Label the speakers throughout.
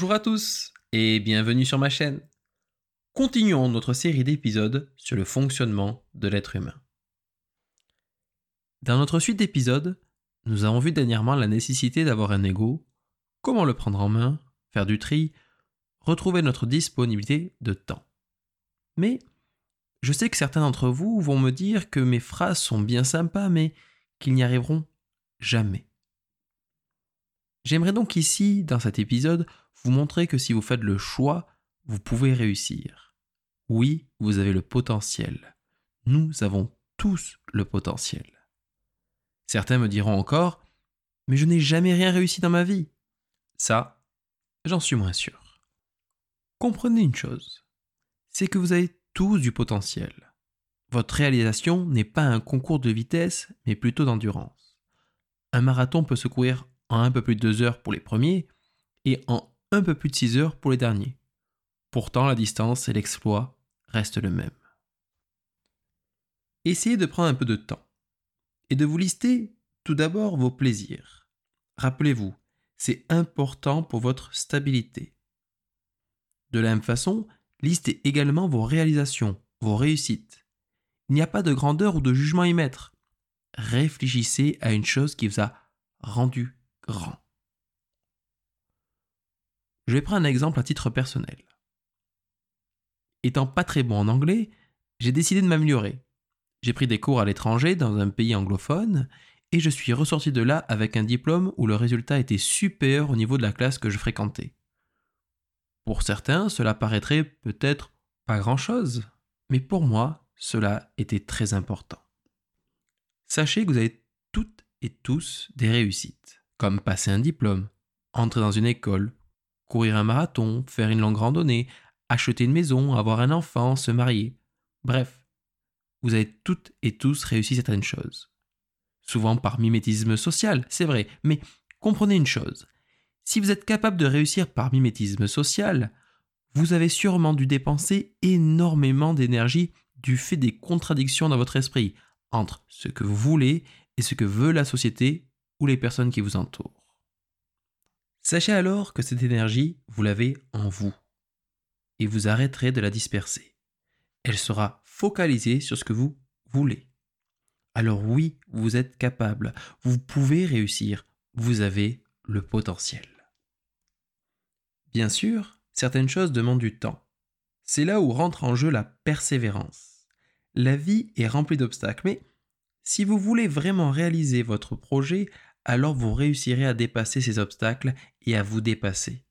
Speaker 1: Bonjour à tous et bienvenue sur ma chaîne. Continuons notre série d'épisodes sur le fonctionnement de l'être humain. Dans notre suite d'épisodes, nous avons vu dernièrement la nécessité d'avoir un ego, comment le prendre en main, faire du tri, retrouver notre disponibilité de temps. Mais je sais que certains d'entre vous vont me dire que mes phrases sont bien sympas, mais qu'ils n'y arriveront jamais. J'aimerais donc ici, dans cet épisode, vous montrer que si vous faites le choix, vous pouvez réussir. Oui, vous avez le potentiel. Nous avons tous le potentiel. Certains me diront encore, mais je n'ai jamais rien réussi dans ma vie. Ça, j'en suis moins sûr. Comprenez une chose, c'est que vous avez tous du potentiel. Votre réalisation n'est pas un concours de vitesse, mais plutôt d'endurance. Un marathon peut se courir en un peu plus de deux heures pour les premiers et en un peu plus de 6 heures pour les derniers. Pourtant, la distance et l'exploit restent le même. Essayez de prendre un peu de temps et de vous lister tout d'abord vos plaisirs. Rappelez-vous, c'est important pour votre stabilité. De la même façon, listez également vos réalisations, vos réussites. Il n'y a pas de grandeur ou de jugement à y mettre. Réfléchissez à une chose qui vous a rendu grand. Je vais prendre un exemple à titre personnel. Étant pas très bon en anglais, j'ai décidé de m'améliorer. J'ai pris des cours à l'étranger dans un pays anglophone et je suis ressorti de là avec un diplôme où le résultat était supérieur au niveau de la classe que je fréquentais. Pour certains, cela paraîtrait peut-être pas grand-chose, mais pour moi, cela était très important. Sachez que vous avez toutes et tous des réussites, comme passer un diplôme, entrer dans une école, courir un marathon, faire une longue randonnée, acheter une maison, avoir un enfant, se marier. Bref, vous avez toutes et tous réussi certaines choses. Souvent par mimétisme social, c'est vrai, mais comprenez une chose. Si vous êtes capable de réussir par mimétisme social, vous avez sûrement dû dépenser énormément d'énergie du fait des contradictions dans votre esprit entre ce que vous voulez et ce que veut la société ou les personnes qui vous entourent. Sachez alors que cette énergie, vous l'avez en vous, et vous arrêterez de la disperser. Elle sera focalisée sur ce que vous voulez. Alors oui, vous êtes capable, vous pouvez réussir, vous avez le potentiel. Bien sûr, certaines choses demandent du temps. C'est là où rentre en jeu la persévérance. La vie est remplie d'obstacles, mais si vous voulez vraiment réaliser votre projet, alors vous réussirez à dépasser ces obstacles et à vous dépasser.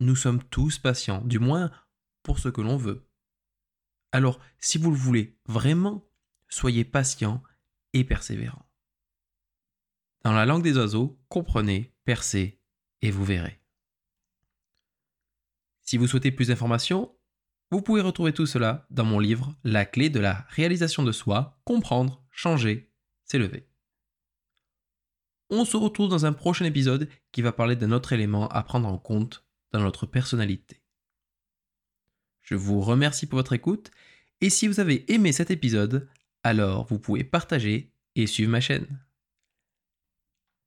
Speaker 1: Nous sommes tous patients, du moins pour ce que l'on veut. Alors, si vous le voulez vraiment, soyez patient et persévérant. Dans la langue des oiseaux, comprenez, percez et vous verrez. Si vous souhaitez plus d'informations, vous pouvez retrouver tout cela dans mon livre La clé de la réalisation de soi, comprendre, changer, s'élever. On se retrouve dans un prochain épisode qui va parler d'un autre élément à prendre en compte dans notre personnalité. Je vous remercie pour votre écoute et si vous avez aimé cet épisode, alors vous pouvez partager et suivre ma chaîne.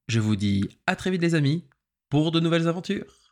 Speaker 1: Je vous dis à très vite les amis pour de nouvelles aventures.